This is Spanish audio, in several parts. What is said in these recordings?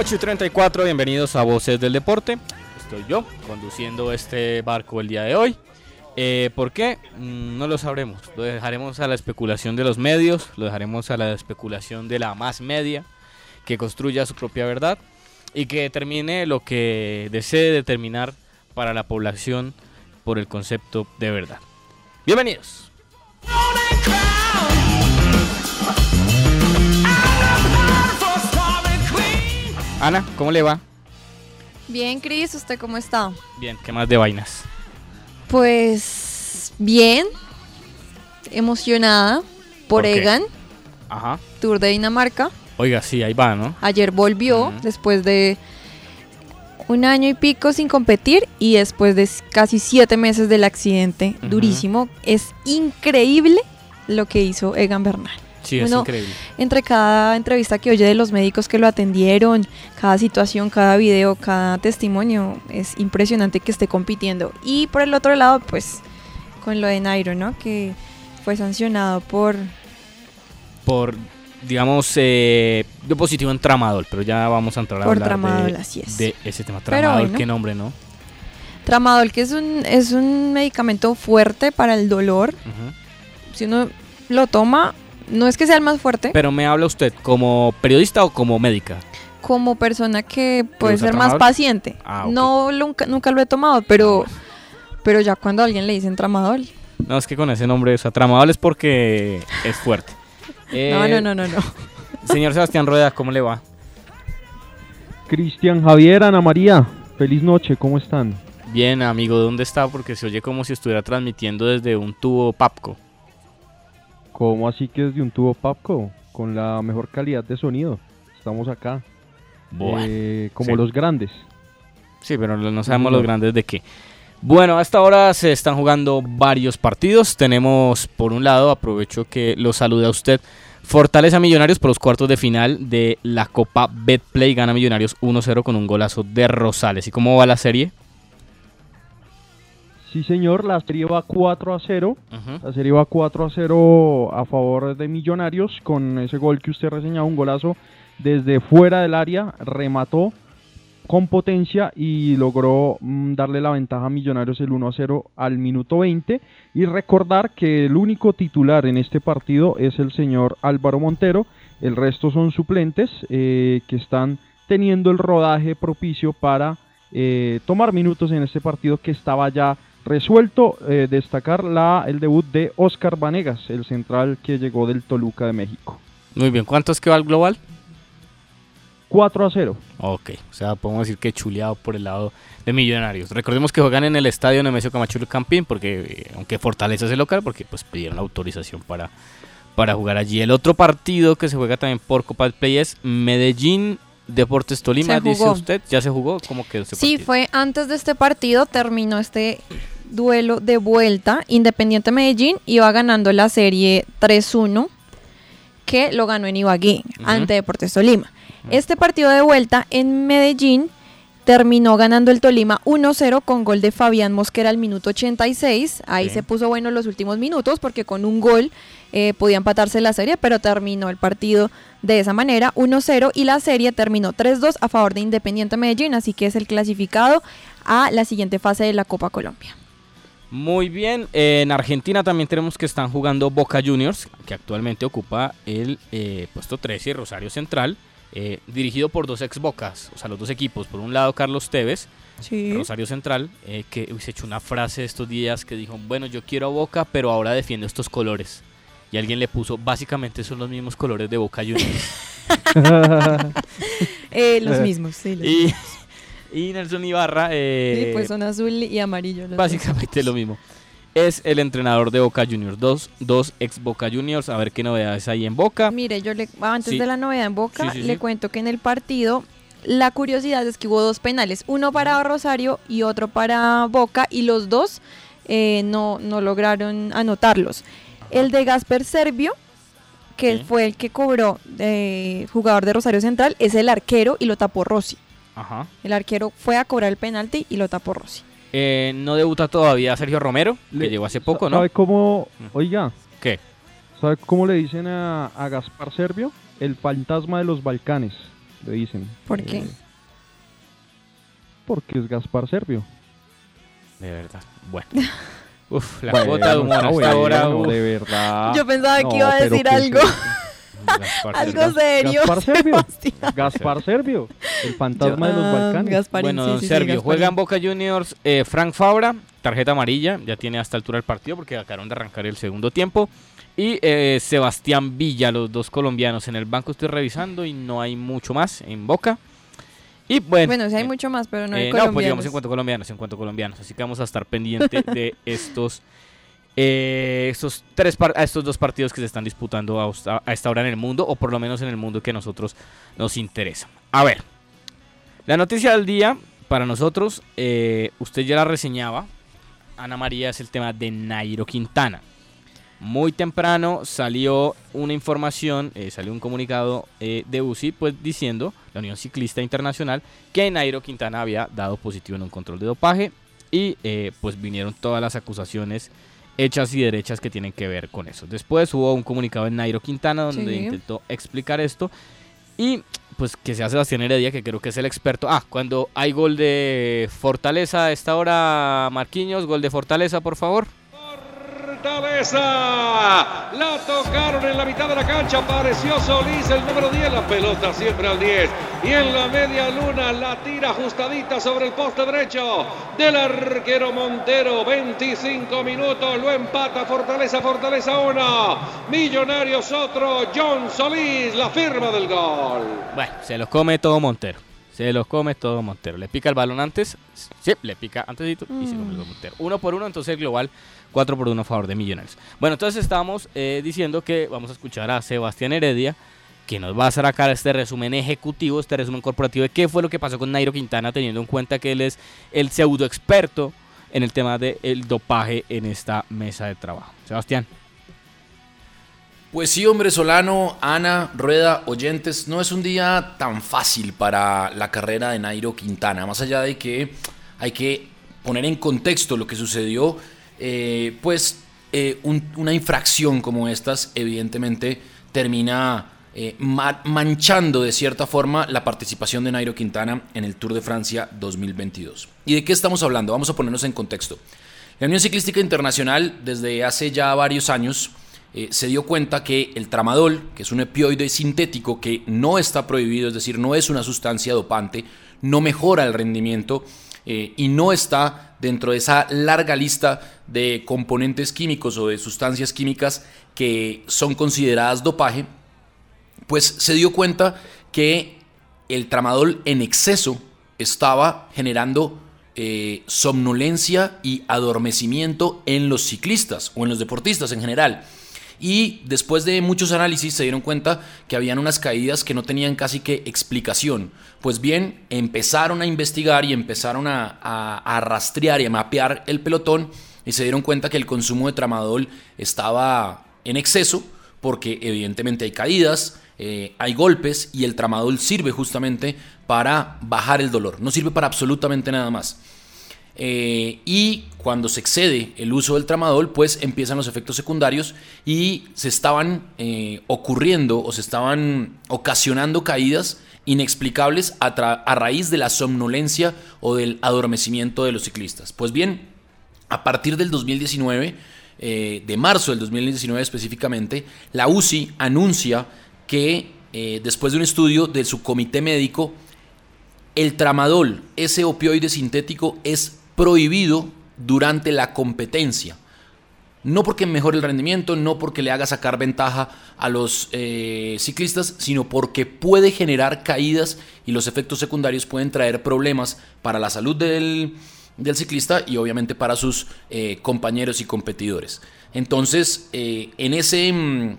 Ocho y 34, bienvenidos a Voces del Deporte. Estoy yo conduciendo este barco el día de hoy. Eh, ¿Por qué? Mm, No lo sabremos. Lo dejaremos a la especulación de los medios, lo dejaremos a la especulación de la más media, que construya su propia verdad y que determine lo que desee determinar para la población por el concepto de verdad. Bienvenidos. Ana, ¿cómo le va? Bien, Cris, ¿usted cómo está? Bien, ¿qué más de vainas? Pues bien, emocionada por. Egan, Ajá. Tour de Dinamarca. Oiga, sí, ahí va, ¿no? Ayer volvió después de un año y pico sin competir y después de casi siete meses del accidente durísimo. Es increíble lo que hizo Egan Bernal. Sí, es increíble. Entre cada entrevista que oye de los médicos que lo atendieron, cada situación, cada video, cada testimonio, es impresionante que esté compitiendo. Y por el otro lado, pues, con lo de Nairo, ¿no? Que fue sancionado por... Por, digamos, eh, dio positivo en tramadol, pero ya vamos a entrar a Por hablar tramadol, de, así es. de ese tema. Tramadol, bueno. qué nombre, ¿no? Tramadol, que es un, es un medicamento fuerte para el dolor. Ujú. Si uno lo toma, no es que sea el más fuerte, Pero me habla usted como periodista o como médica. como persona que puede ser más paciente. Ah. No, nunca, nunca lo he tomado, pero, pero ya cuando a alguien le dicen tramadol, No, es que con ese nombre, o sea, tramadol es porque es fuerte. Eh, no, no, no, no, no. Señor Sebastián Rueda, ¿cómo le va? Cristian Javier, Ana María, feliz noche, ¿cómo están? Bien, amigo, ¿dónde está? Porque se oye como si estuviera transmitiendo desde un tubo Papco. ¿Cómo así que desde un tubo Papco? Con la mejor calidad de sonido. Estamos acá, Bueno, eh, como sí. los grandes. Sí, pero no sabemos los grandes de qué. Bueno, a esta hora se están jugando varios partidos. Tenemos, por un lado, aprovecho que lo salude a usted. Fortaleza Millonarios por los cuartos de final de la Copa Betplay. Gana Millonarios 1-0 con un golazo de Rosales. ¿Y cómo va la serie? Sí, señor, la serie va 4 a 0. Ujú. La serie va 4 a 0 a favor de Millonarios con ese gol que usted reseñaba, un golazo desde fuera del área, remató con potencia y logró mm, darle la ventaja a Millonarios el 1 a 0 al minuto 20 y recordar que el único titular en este partido es el señor Álvaro Montero, el resto son suplentes eh, que están teniendo el rodaje propicio para eh, tomar minutos en este partido que estaba ya resuelto. Eh, destacar la, el debut de Oscar Vanegas, el central que llegó del Toluca de México. Muy bien, ¿cuánto es que va el global? 4 a 0. Ok, o sea, podemos decir que chuleado por el lado de Millonarios. Recordemos que juegan en el estadio Nemesio Camacho Campín, porque eh, aunque Fortaleza es el local, porque pues pidieron la autorización para, para jugar allí. El otro partido que se juega también por Copa del Play es Medellín Deportes Tolima, dice usted. ¿Ya se jugó? ¿Cómo quedó ese Sí, partido? fue antes de este partido, terminó este duelo de vuelta. Independiente Medellín iba ganando la serie 3-1, que lo ganó en Ibagué, ante Deportes Tolima. Este partido de vuelta en Medellín terminó ganando el Tolima 1-0 con gol de Fabián Mosquera al minuto 86. Ahí se puso bueno los últimos minutos porque con un gol eh, podía empatarse la serie, pero terminó el partido de esa manera 1-0 y la serie terminó 3-2 a favor de Independiente Medellín, así que es el clasificado a la siguiente fase de la Copa Colombia. Muy bien, eh, en Argentina también tenemos que están jugando Boca Juniors, que actualmente ocupa el eh, puesto 13, Rosario Central, eh, dirigido por dos ex Bocas, o sea, los dos equipos. Por un lado, Carlos Tevez, Sí. Rosario Central, eh, que uy, se echó una frase estos días que dijo, bueno, yo quiero a Boca, pero ahora defiendo estos colores. Y alguien le puso, básicamente son los mismos colores de Boca Juniors. Eh, los mismos, sí. los y, y Nelson Ibarra, eh, Sí, pues son azul y amarillo. los dos. Básicamente lo mismo. Es el entrenador de Boca Juniors. Dos, dos ex Boca Juniors. A ver qué novedades hay en Boca. Mire, yo le antes Sí. de la novedad en Boca, Sí, sí, le cuento que en el partido la curiosidad es que hubo dos penales, uno para Rosario y otro para Boca y los dos eh, no, no lograron anotarlos. El de Gasper Servio, que Sí. fue el que cobró eh, jugador de Rosario Central, es el arquero y lo tapó Rossi. Ajá. El arquero fue a cobrar el penalti y lo tapó Rossi. Eh, no debuta todavía Sergio Romero, que Le- llegó hace poco, ¿no? ¿Sabe cómo, oiga, ¿Qué? ¿sabe cómo le dicen a, a Gaspar Servio? El fantasma de los Balcanes, le dicen. ¿Por qué? Eh, porque es Gaspar Servio. De verdad. Bueno. Uf, la Bueno, cuota de humor hasta ahora. de verdad. Yo pensaba que iba a decir ¿qué algo. Gaspar Algo Servio. serio. Gaspar Servio. Gaspar Servio, el fantasma de los Ah, Balcanes. Gasparín, Bueno, sí, don sí, sí, Servio, Gasparín. juega en Boca Juniors eh, Frank Fabra, tarjeta amarilla, ya tiene hasta altura el partido porque acabaron de arrancar el segundo tiempo. Y eh, Sebastián Villa, los dos colombianos en el banco estoy revisando y no hay mucho más en Boca. Y bueno, Bueno, sí hay eh, mucho más, pero no hay eh, no, pues colombianos. digamos en cuanto a colombianos, en cuanto a colombianos. Así que vamos a estar pendiente de estos, eh, estos, tres a estos dos partidos que se están disputando a, esta- hora en el mundo, o por lo menos en el mundo que a nosotros nos interesa. A ver, la noticia del día para nosotros, eh, usted ya la reseñaba, Ana María, es el tema de Nairo Quintana. Muy temprano salió una información, eh, salió un comunicado de UCI, pues diciendo, la Unión Ciclista Internacional, que Nairo Quintana había dado positivo en un control de dopaje y pues vinieron todas las acusaciones hechas y derechas que tienen que ver con eso. Después hubo un comunicado de Nairo Quintana donde Sí. intentó explicar esto y pues que sea Sebastián Heredia, que creo que es el experto. Ah, cuando hay gol de Fortaleza a esta hora, Marquinhos, gol de Fortaleza, por favor. Fortaleza. La tocaron en la mitad de la cancha. Apareció Solís, el número 10. La pelota siempre al 10. Y en la media luna la tira ajustadita sobre el poste derecho del arquero Montero. 25 minutos. Lo empata Fortaleza. Fortaleza 1. Millonarios otro. John Solís, la firma del gol. Bueno, se los come todo Montero. Se los come todo Montero. Le pica el balón antes. Sí, le pica antes y se come el gol Montero. Uno por uno, entonces el global 4 por 1 a favor de Millonarios. Bueno, entonces estamos eh, diciendo que vamos a escuchar a Sebastián Heredia, que nos va a sacar este resumen ejecutivo, este resumen corporativo de qué fue lo que pasó con Nairo Quintana, teniendo en cuenta que él es el pseudo experto en el tema del dopaje en esta mesa de trabajo. Sebastián. Pues sí, hombre Solano, Ana, Rueda, oyentes, no es un día tan fácil para la carrera de Nairo Quintana, más allá de que hay que poner en contexto lo que sucedió, eh, pues eh, un- una infracción como estas evidentemente termina eh, ma- manchando de cierta forma la participación de Nairo Quintana en el Tour de Francia 2022. ¿Y de qué estamos hablando? Vamos a ponernos en contexto. La Unión Ciclística Internacional desde hace ya varios años se dio cuenta que el tramadol, que es un opioide sintético que no está prohibido, es decir, no es una sustancia dopante, no mejora el rendimiento eh, y no está dentro de esa larga lista de componentes químicos o de sustancias químicas que son consideradas dopaje, pues se dio cuenta que el tramadol en exceso estaba generando eh, somnolencia y adormecimiento en los ciclistas o en los deportistas en general. Y después de muchos análisis se dieron cuenta que habían unas caídas que no tenían casi que explicación. Pues bien, empezaron a investigar y empezaron a, rastrear y a mapear el pelotón y se dieron cuenta que el consumo de tramadol estaba en exceso porque evidentemente hay caídas, eh, hay golpes y el tramadol sirve justamente para bajar el dolor, no sirve para absolutamente nada más. Eh, y cuando se excede el uso del tramadol, pues empiezan los efectos secundarios y se estaban eh, ocurriendo o se estaban ocasionando caídas inexplicables a, raíz de la somnolencia o del adormecimiento de los ciclistas. Pues bien, a partir del 2019, de marzo del 2019 específicamente, la UCI anuncia que eh, después de un estudio de su comité médico, el tramadol, ese opioide sintético, es prohibido durante la competencia. No porque mejore el rendimiento, no porque le haga sacar ventaja a los eh, ciclistas, sino porque puede generar caídas y los efectos secundarios pueden traer problemas para la salud del, ciclista y obviamente para sus eh, compañeros y competidores. Entonces, en ese mm,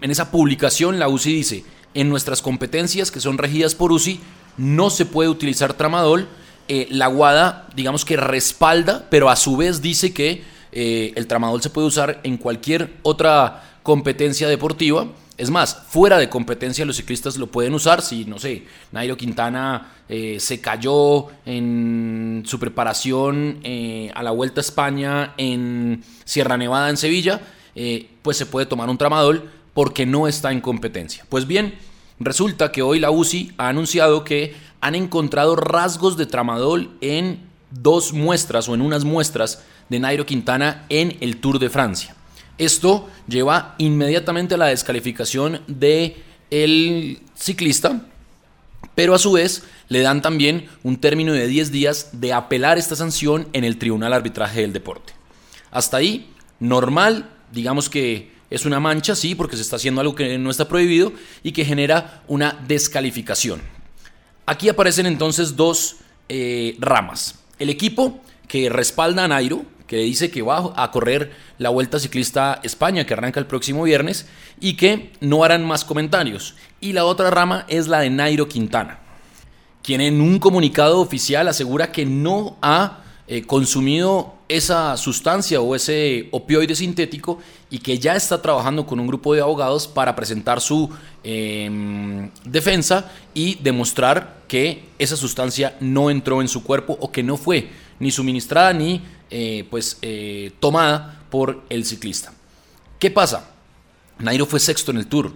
en esa publicación la UCI dice, en nuestras competencias que son regidas por UCI, no se puede utilizar tramadol. Eh, la WADA, digamos que respalda, pero a su vez dice que eh, el tramadol se puede usar en cualquier otra competencia deportiva. Es más, fuera de competencia los ciclistas lo pueden usar. Si, no sé, Nairo Quintana eh, se cayó en su preparación a la Vuelta a España en Sierra Nevada, en Sevilla, pues se puede tomar un tramadol porque no está en competencia. Pues bien, resulta que hoy la UCI ha anunciado que han encontrado rasgos de tramadol en dos muestras o en unas muestras de Nairo Quintana en el Tour de Francia. Esto lleva inmediatamente a la descalificación de el ciclista, pero a su vez le dan también un término de 10 días de apelar esta sanción en el Tribunal Arbitraje del Deporte. Hasta ahí, normal, digamos que es una mancha, sí, porque se está haciendo algo que no está prohibido y que genera una descalificación. Aquí aparecen entonces dos eh, ramas. El equipo que respalda a Nairo, que dice que va a correr la Vuelta Ciclista España, que arranca el próximo viernes, y que no harán más comentarios. Y la otra rama es la de Nairo Quintana, quien en un comunicado oficial asegura que no ha eh, consumido esa sustancia o ese opioide sintético y que ya está trabajando con un grupo de abogados para presentar su em, defensa y demostrar que esa sustancia no entró en su cuerpo o que no fue ni suministrada ni eh, pues eh, tomada por el ciclista. ¿Qué pasa? Nairo fue sexto en el tour.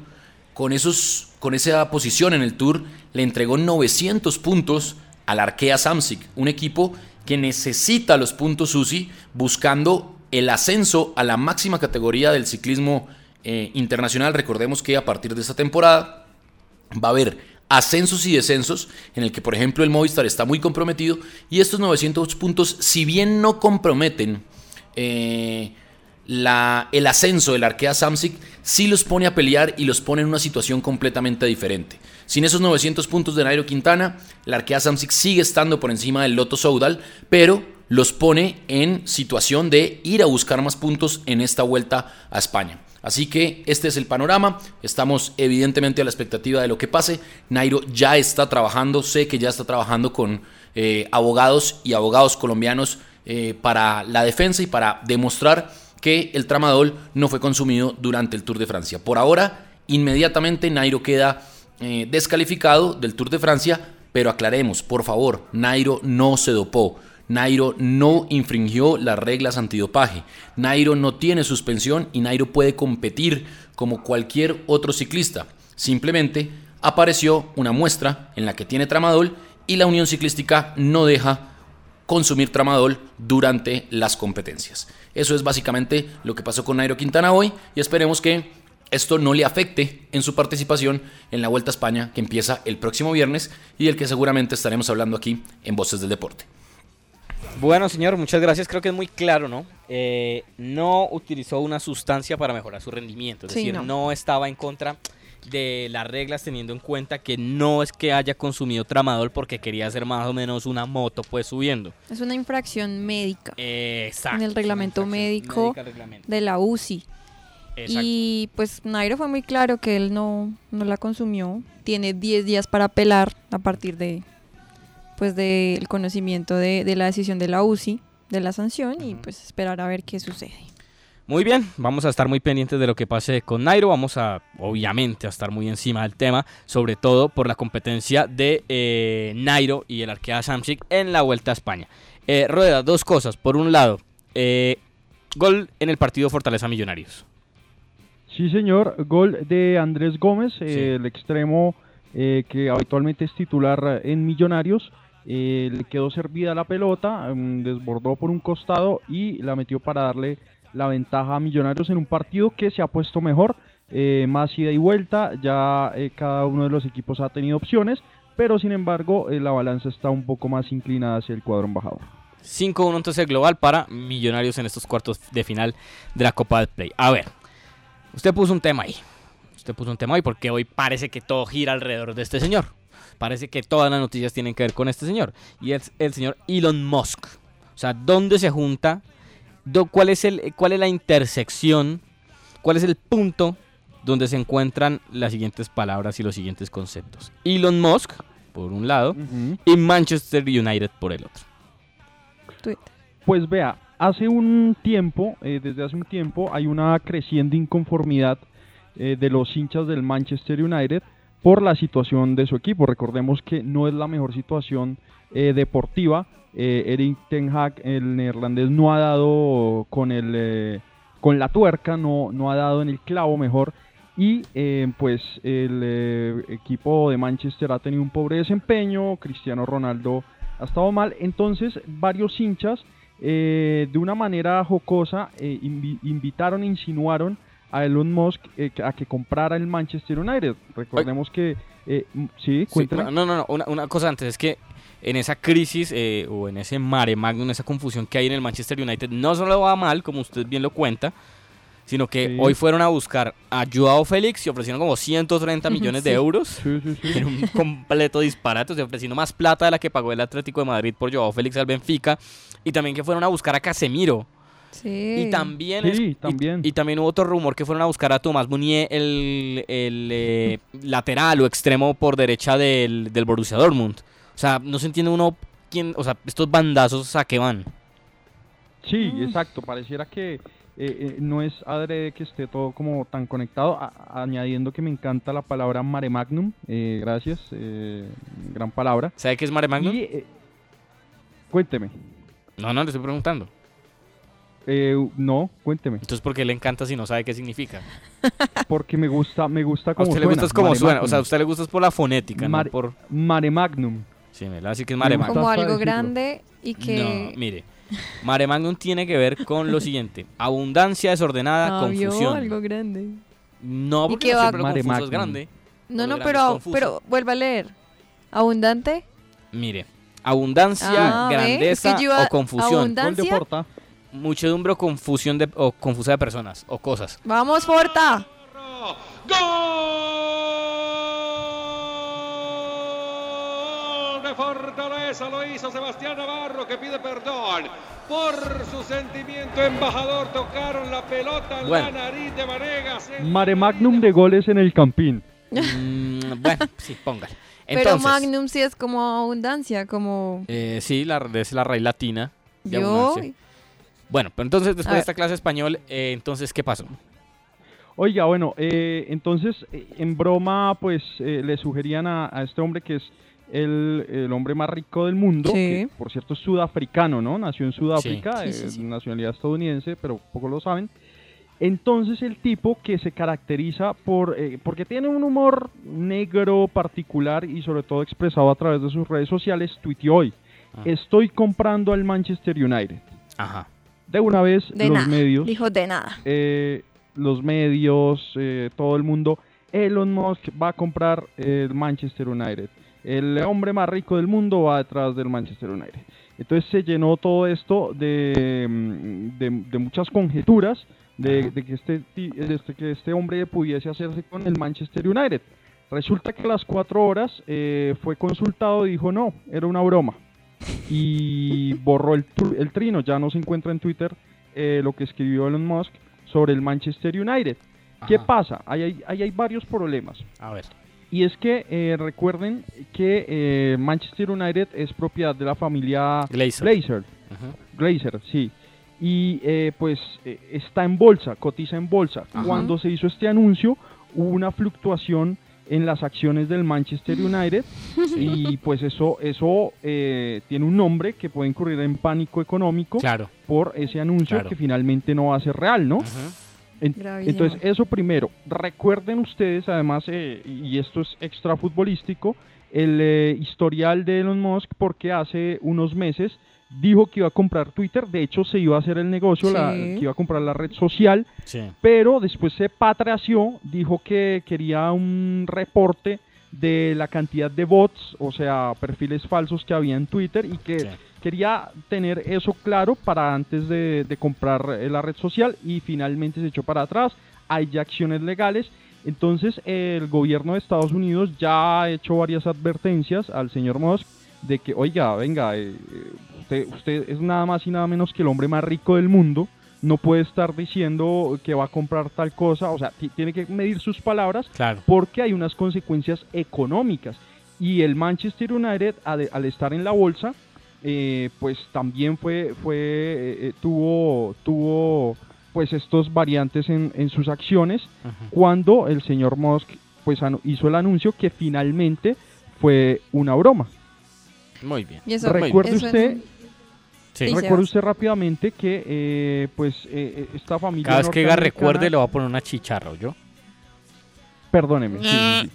Con, esos, con esa posición en el tour le entregó 900 puntos al Arkea Samsic, un equipo que necesita los puntos UCI buscando el ascenso a la máxima categoría del ciclismo eh, internacional. Recordemos que a partir de esta temporada va a haber ascensos y descensos en el que por ejemplo el Movistar está muy comprometido y estos 900 puntos si bien no comprometen eh, la, el ascenso del Arkea Samsic sí los pone a pelear y los pone en una situación completamente diferente. Sin esos 900 puntos de Nairo Quintana, el Arkea Samsic sigue estando por encima del Loto Soudal, pero los pone en situación de ir a buscar más puntos en esta vuelta a España. Así que este es el panorama. Estamos evidentemente a la expectativa de lo que pase. Nairo ya está trabajando, sé que ya está trabajando con eh, abogados y abogados colombianos eh, para la defensa y para demostrar que el tramadol no fue consumido durante el Tour de Francia. Por ahora, inmediatamente Nairo queda eh, descalificado del Tour de Francia, pero aclaremos, por favor, Nairo no se dopó. Nairo no infringió las reglas antidopaje. Nairo no tiene suspensión y Nairo puede competir como cualquier otro ciclista. Simplemente apareció una muestra en la que tiene tramadol y la Unión Ciclística no deja consumir tramadol durante las competencias. Eso es básicamente lo que pasó con Nairo Quintana hoy y esperemos que esto no le afecte en su participación en la Vuelta a España que empieza el próximo viernes y del que seguramente estaremos hablando aquí en Voces del Deporte. Bueno, señor, muchas gracias. Creo que es muy claro, ¿no? Eh, no utilizó una sustancia para mejorar su rendimiento, es decir, no estaba en contra de las reglas teniendo en cuenta que no es que haya consumido tramadol porque quería hacer más o menos una moto pues subiendo. Es una infracción médica. exacto. En el reglamento médico de la UCI. Exacto. Y pues Nairo fue muy claro que él no, no la consumió. Tiene 10 días para apelar a partir de pues del conocimiento de, de la decisión de la UCI, de la sanción, y pues esperar a ver qué sucede. Muy bien, vamos a estar muy pendientes de lo que pase con Nairo. Vamos a, obviamente, a estar muy encima del tema, sobre todo por la competencia de eh, Nairo y el Arkea Samsic en la Vuelta a España. Eh, Rueda, dos cosas. Por un lado, eh, gol en el partido Fortaleza Millonarios. Sí, señor. Gol de Andrés Gómez, eh, el extremo eh, que habitualmente es titular en Millonarios. Eh, le quedó servida la pelota, mm, desbordó por un costado y la metió para darle la ventaja a Millonarios en un partido que se ha puesto mejor, eh, más ida y vuelta. Ya eh, cada uno de los equipos ha tenido opciones, pero sin embargo eh, la balanza está un poco más inclinada hacia el cuadro embajador. 5-1 entonces global para Millonarios en estos cuartos de final de la Copa del Play. A ver, usted puso un tema ahí. Usted puso un tema ahí porque hoy parece que todo gira alrededor de este señor. Parece que todas las noticias tienen que ver con este señor. Y es el señor Elon Musk. O sea, ¿dónde se junta? ¿Cuál es, el, ¿Cuál es la intersección? ¿Cuál es el punto donde se encuentran las siguientes palabras y los siguientes conceptos? Elon Musk, por un lado, y Manchester United por el otro. Pues vea, hace un tiempo, eh, desde hace un tiempo, hay una creciente inconformidad eh, de los hinchas del Manchester United por la situación de su equipo. Recordemos que no es la mejor situación eh, deportiva. Erik Ten Hag, el neerlandés, no ha dado con el con la tuerca, no, no ha dado en el clavo mejor. Y pues el equipo de Manchester ha tenido un pobre desempeño, Cristiano Ronaldo ha estado mal, entonces varios hinchas eh, de una manera jocosa eh, invi- invitaron, insinuaron a Elon Musk eh, a que comprara el Manchester United. Recordemos que... eh, sí, cuéntame. no, no, no, una, una cosa antes es que en esa crisis eh, o en ese mare magnum, esa confusión que hay en el Manchester United, no solo va mal, como usted bien lo cuenta, sino que Sí. hoy fueron a buscar a Joao Félix y ofrecieron como 130 millones de Sí. euros. Sí, sí, sí. En un completo disparate, o sea, ofreciendo más plata de la que pagó el Atlético de Madrid por Joao Félix al Benfica. Y también que fueron a buscar a Casemiro. Sí. Y también, Sí, es- también. Y, también hubo otro rumor que fueron a buscar a Tomás Munier, el, el, eh, lateral o extremo por derecha del, del Borussia Dortmund. O sea, no se entiende uno quién, o sea, estos bandazos a qué van. Sí, exacto. Pareciera que eh, eh, no es adrede que esté todo como tan conectado. a- añadiendo que me encanta la palabra mare magnum. eh, gracias. eh, gran palabra. ¿Sabe qué es Mare Magnum? Y, eh, cuénteme. No, no, le estoy preguntando. Eh, no, cuénteme. Entonces, ¿por qué le encanta si no sabe qué significa? Porque me gusta, me gusta A como usted suena. le gusta es como suena. O sea, a usted le gusta es por la fonética, Mare- no por... Mare magnum. Sí, me la así que es Mare Magnum. Como algo grande y que... No, mire. Mare Magnum tiene que ver con lo siguiente. Abundancia desordenada, confusión. algo grande. No, ¿Y porque qué no va- siempre lo Mare confuso es Magnum. grande. No, no, pero, confuso. pero vuelva a leer. Abundante. Mire, abundancia, Ah, ¿ve? grandeza Es que yo iba- o confusión. Gol de. Porta. Muchedumbre o confusión de, o confusa de personas o cosas. Vamos, Forta. Gol de Fortaleza lo hizo Sebastián Navarro que pide perdón por su sentimiento embajador. Tocaron la pelota en Bueno. la nariz de Vanegas. en Mare magnum de goles en el Campín. Mm, bueno, sí, póngale. Pero Entonces, Magnum sí es como abundancia, como... eh, sí, la, es la raíz latina. de Yo... abundancia. Bueno, pero entonces después de esta clase de español, eh, entonces, ¿qué pasó? Oiga, bueno, eh, entonces en broma pues eh, le sugerían a, a este hombre que es el, el hombre más rico del mundo, Sí. que por cierto es sudafricano, ¿no? Nació en Sudáfrica, Sí, sí, eh, sí. nacionalidad estadounidense, pero pocos lo saben. Entonces el tipo que se caracteriza por eh, porque tiene un humor negro particular y sobre todo expresado a través de sus redes sociales, tuiteó hoy, Ah. estoy comprando al Manchester United. Ajá. De una vez De los nada. medios Dijo de nada. eh, los medios, eh, todo el mundo, Elon Musk va a comprar el Manchester United. El hombre más rico del mundo va detrás del Manchester United. Entonces se llenó todo esto de, mm, de, de muchas conjeturas de, de que este, este- que este hombre pudiese hacerse con el Manchester United. Resulta que a las cuatro horas eh, fue consultado y dijo no, era una broma. Y borró el, trino, ya no se encuentra en Twitter eh, lo que escribió Elon Musk sobre el Manchester United. ¿Qué pasa? Ahí hay, ahí hay varios problemas. A ver. Y es que eh, recuerden que eh, Manchester United es propiedad de la familia Glazer. Glazer. Glazer, sí. Y eh, pues eh, está en bolsa, cotiza en bolsa. Ajá. Cuando se hizo este anuncio, hubo una fluctuación en las acciones del Manchester United y pues eso eso eh, tiene un nombre que puede incurrir en pánico económico Claro. por ese anuncio Claro. que finalmente no va a ser real, ¿no? En- Gravísimo. entonces, eso primero. Recuerden ustedes, además, eh, y esto es extra futbolístico, el eh, historial de Elon Musk, porque hace unos meses dijo que iba a comprar Twitter. De hecho, se iba a hacer el negocio, la- que iba a comprar la red social, Sí. pero después se patració, dijo que quería un reporte de la cantidad de bots, o sea, perfiles falsos que había en Twitter y que Sí. Quería tener eso claro para antes de, de comprar eh, la red social y finalmente se echó para atrás. Hay ya acciones legales. Entonces el gobierno de Estados Unidos ya ha hecho varias advertencias al señor Musk de que, oiga, venga, eh, eh, usted, usted es nada más y nada menos que el hombre más rico del mundo. No puede estar diciendo que va a comprar tal cosa. O sea, ti- tiene que medir sus palabras Claro. porque hay unas consecuencias económicas. Y el Manchester United, al, al estar en la bolsa, eh, pues también fue, fue eh, eh, tuvo, tuvo pues estos variantes en, en sus acciones cuando el señor Musk pues hizo el anuncio que finalmente fue una broma. Muy bien. Y eso, Recuerde usted, Sí. Recuerde usted rápidamente que eh, pues eh, esta familia Cada vez que diga norteamericana- recuerde le voy a poner una chicharra, ¿yo? Perdóneme. sí, sí, sí.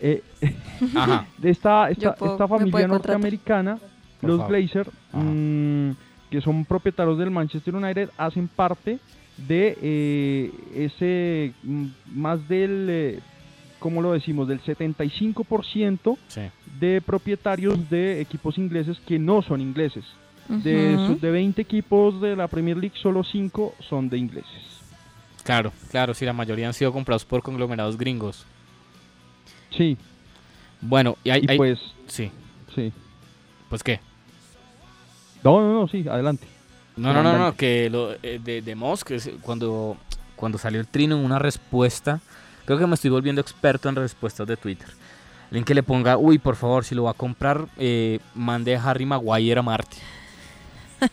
Eh, Ajá. de esta, esta, puedo- esta familia contratar. norteamericana, Por los favor. Glazer, Ajá. mm, que son propietarios del Manchester United, hacen parte de eh, ese mm, más del, eh, ¿cómo lo decimos? Del 75% Sí. de propietarios de equipos ingleses que no son ingleses. De, de 20 equipos de la Premier League, solo 5 son de ingleses. Claro, claro, sí, la mayoría han sido comprados por conglomerados gringos. Sí, Bueno, y hay... y hay- pues, Sí, sí. pues qué. No, no, no, sí, adelante. No, no, no, no, que lo eh, de, de Musk, cuando, cuando salió el trino en una respuesta, creo que me estoy volviendo experto en respuestas de Twitter. Alguien que le ponga, uy, por favor, si lo va a comprar, eh, mande a Harry Maguire a Marte.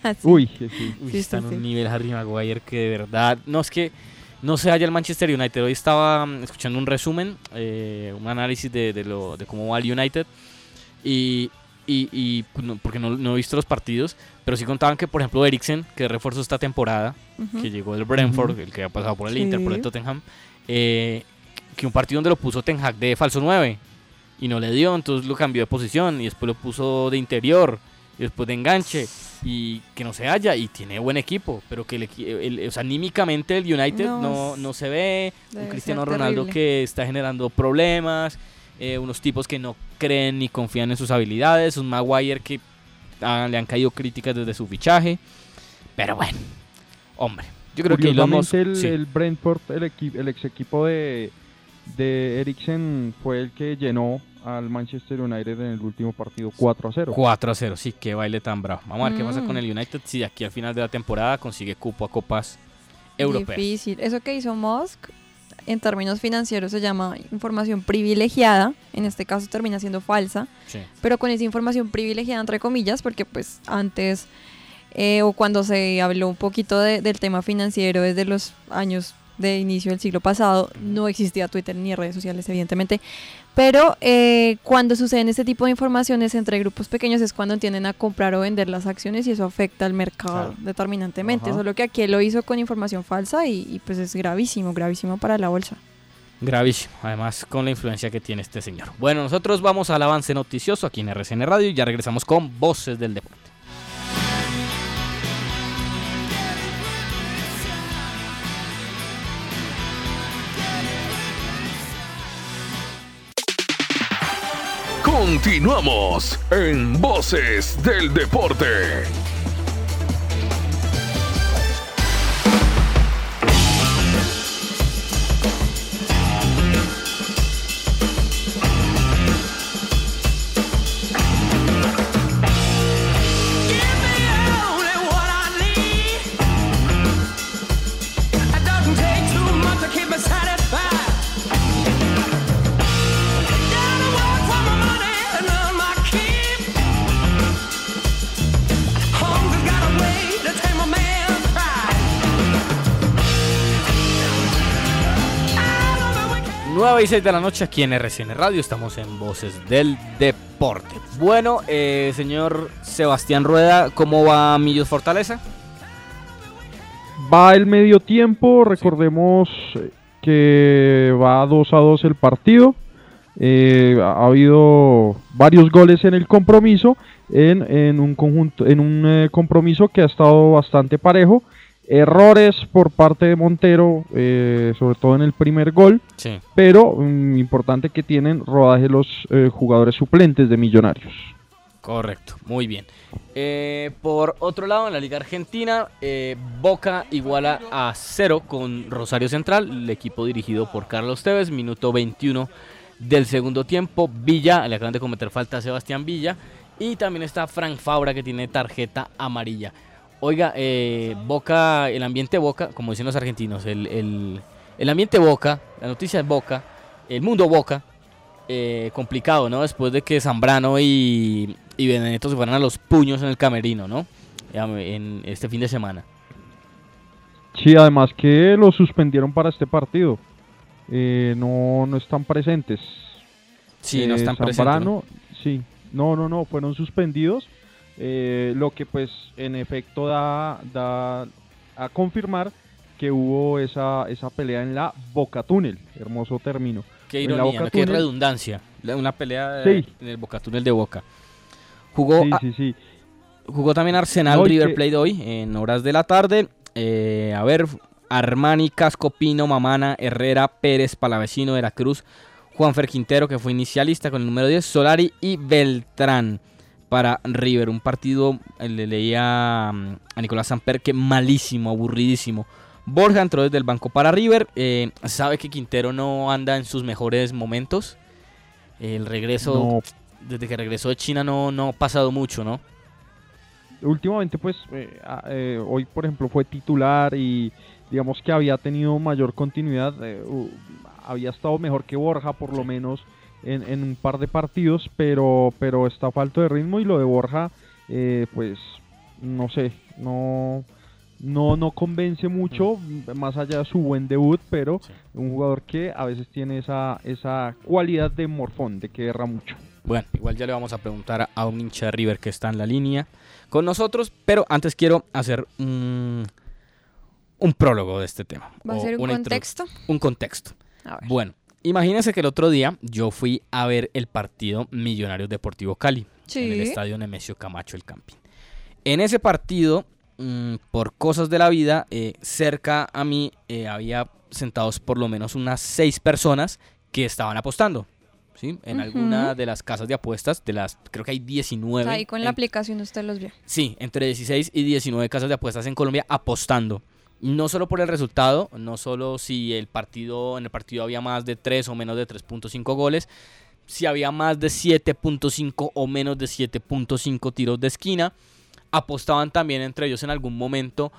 Sí. Uy, sí, sí. Uy, Sí, está sí, en sí. un nivel Harry Maguire que de verdad, no es que no se haya el Manchester United. Hoy estaba mm, escuchando un resumen, eh, un análisis de, de lo, de cómo va el United y, y, y, pues, no- porque no, no he visto los partidos, pero sí contaban que, por ejemplo, Eriksen, que refuerzo esta temporada, Ujú. que llegó del Brentford, Ujú. el que ha pasado por el Sí. Inter, por el Tottenham, eh, que un partido donde lo puso Ten Hag de falso 9 y no le dio, entonces lo cambió de posición y después lo puso de interior y después de enganche y que no se halla y tiene buen equipo, pero que el, equi- el- o sea, anímicamente el United No, no, no se ve, un Cristiano Ronaldo terrible. que está generando problemas, eh, unos tipos que no creen ni confían en sus habilidades, un Maguire que ah, le han caído críticas desde su fichaje, pero bueno, hombre, yo creo que Elon Musk- el, sí. el Brentford, el, equi- el ex equipo de, de Eriksen fue el que llenó al Manchester United en el último partido 4 a 0. 4 a 0, sí, qué baile tan bravo. Vamos a ver qué pasa Mm. con el United si de aquí al final de la temporada consigue cupo a copas europeas. Difícil. Eso que hizo Musk, en términos financieros, se llama información privilegiada. En este caso termina siendo falsa. Sí. Pero con esa información privilegiada, entre comillas, porque pues antes eh, o cuando se habló un poquito de- del tema financiero desde los años de inicio del siglo pasado, no existía Twitter ni redes sociales, evidentemente. Pero eh, cuando suceden este tipo de informaciones entre grupos pequeños es cuando tienden a comprar o vender las acciones y eso afecta al mercado Claro. determinantemente. Ajá. Solo que aquí él lo hizo con información falsa y, y, pues es gravísimo, gravísimo para la bolsa. Gravísimo, además con la influencia que tiene este señor. Bueno, nosotros vamos al avance noticioso aquí en RCN Radio y ya regresamos con Voces del Deporte. Continuamos en Voces del Deporte. Y 6 de la noche aquí en RCN Radio. Estamos en Voces del Deporte. Bueno, eh, señor Sebastián Rueda, ¿cómo va Millos Fortaleza? Va el medio tiempo, recordemos eh, que va 2 a 2 el partido. Eh, ha habido varios goles en el compromiso, en, en un conjunto, en un eh, compromiso que ha estado bastante parejo. Errores por parte de Montero, eh, sobre todo en el primer gol, Sí. pero mm, importante que tienen rodaje los eh, jugadores suplentes de Millonarios. Correcto, muy bien. Eh, por otro lado, en la Liga Argentina, eh, Boca iguala a cero con Rosario Central, el equipo dirigido por Carlos Tevez, minuto 21 del segundo tiempo. Villa, le acaban de cometer falta a Sebastián Villa. Y también está Frank Fabra que tiene tarjeta amarilla. Oiga, eh, Boca, el ambiente Boca, como dicen los argentinos, el, el- el ambiente Boca, la noticia es Boca, el mundo Boca, eh, complicado, ¿no? Después de que Zambrano y, y Benedetto se fueran a los puños en el camerino, ¿no? Eh, En este fin de semana. Sí, además que lo suspendieron para este partido. Eh, no, no están presentes. Sí, no Eh, están presentes, Zambrano, Sí, no, no, no, fueron suspendidos. Eh, lo que pues en efecto da, da a confirmar que hubo esa, esa pelea en la Boca Túnel. Hermoso término. Qué En la ironía, Boca ¿no? qué redundancia. Una pelea de- en el Boca Túnel de Boca. Jugó, Sí, a- sí, sí. jugó también Arsenal No, River que- Plate hoy en horas de la tarde. Eh, a ver, Armani, Casco, Pino, Mamana, Herrera, Pérez, Palavecino, de la Cruz, Juanfer Quintero, que fue inicialista con el número 10, Solari y Beltrán para River. Un partido, eh, le leía mm, a Nicolás Samper que malísimo, aburridísimo. Borja entró desde el banco para River. eh, sabe que Quintero no anda en sus mejores momentos. El regreso, No. desde que regresó de China, no, no ha pasado mucho, ¿no? últimamente pues eh, a- eh, hoy por ejemplo fue titular y digamos que había tenido mayor continuidad había estado mejor que Borja por lo menos en, en un par de partidos pero pero está falto de ritmo y lo de Borja eh, pues no sé no no no convence mucho más allá de su buen debut pero un jugador que a veces tiene esa esa cualidad de morfón de que erra mucho Bueno, igual ya le vamos a preguntar a- un hincha de River que está en la línea con nosotros, pero antes quiero hacer un, un prólogo de este tema. ¿Va a ser un contexto? Un contexto. A ver. Bueno, imagínense que el otro día yo fui a ver el partido Millonarios Deportivo Cali en el Sí. estadio Nemesio Camacho el Campín. En ese partido, mm, por cosas de la vida, eh, cerca a mí eh, había sentados por lo menos unas seis personas que estaban apostando. ¿sí? En alguna de las casas de apuestas, de las creo que hay 19. Ahí con la aplicación usted los vio. Sí, entre 16 y 19 casas de apuestas en Colombia apostando. No solo por el resultado, no solo si el partido, en el partido había más de 3 o menos de 3.5 goles, si había más de 7.5 o menos de 7.5 tiros de esquina, apostaban también entre ellos en algún momento